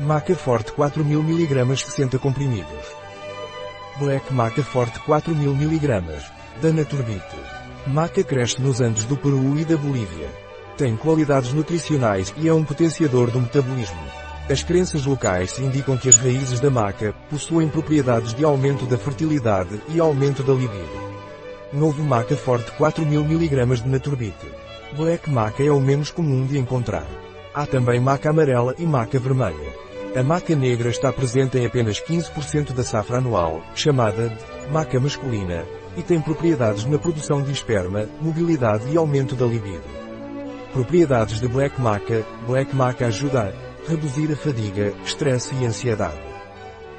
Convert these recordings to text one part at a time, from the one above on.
Maca Forte 4000 mg 60 comprimidos. Black Maca Forte 4000 mg. Da Naturbit. Maca cresce nos Andes do Peru e da Bolívia. Tem qualidades nutricionais e é um potenciador do metabolismo. As crenças locais indicam que as raízes da maca possuem propriedades de aumento da fertilidade e aumento da libido. Novo Maca Forte 4000 mg de Naturbit. Black Maca é o menos comum de encontrar. Há também maca amarela e maca vermelha. A maca negra está presente em apenas 15% da safra anual, chamada de maca masculina, e tem propriedades na produção de esperma, mobilidade e aumento da libido. Propriedades de Black Maca, Black Maca ajuda a reduzir a fadiga, estresse e ansiedade.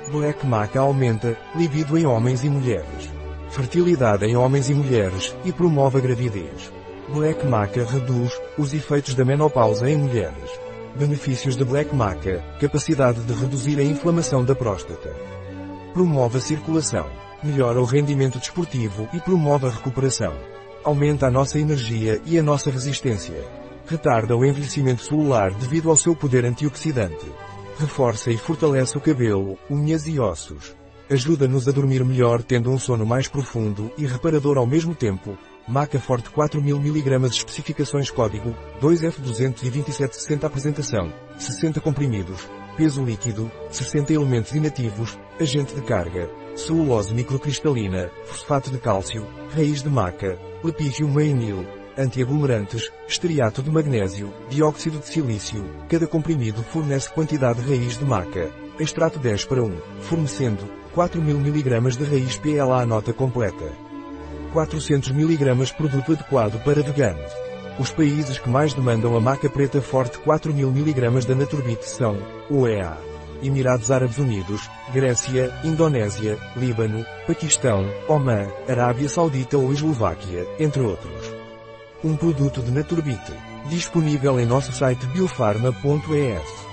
Black Maca aumenta libido em homens e mulheres. Fertilidade em homens e mulheres, e promove a gravidez. Black Maca reduz os efeitos da menopausa em mulheres. Benefícios de Black Maca, capacidade de reduzir a inflamação da próstata. Promove a circulação. Melhora o rendimento desportivo e promove a recuperação. Aumenta a nossa energia e a nossa resistência. Retarda o envelhecimento celular devido ao seu poder antioxidante. Reforça e fortalece o cabelo, unhas e ossos. Ajuda-nos a dormir melhor tendo um sono mais profundo e reparador ao mesmo tempo, Maca Forte 4000 mg especificações código 2F22760 apresentação 60 comprimidos peso líquido 60 elementos inativos agente de carga celulose microcristalina fosfato de cálcio raiz de maca lepígio mainil antiaglomerantes esteriato de magnésio dióxido de silício. Cada comprimido fornece quantidade de raiz de maca. Extrato 10 para 1 fornecendo 4000 mg de raiz PLA nota completa 400 mg produto adequado para veganos. Os países que mais demandam a maca preta forte 4000 mg da Naturbit são UEA, Emirados Árabes Unidos, Grécia, Indonésia, Líbano, Paquistão, Oman, Arábia Saudita ou Eslováquia, entre outros. Um produto de Naturbit, disponível em nosso site biofarma.es.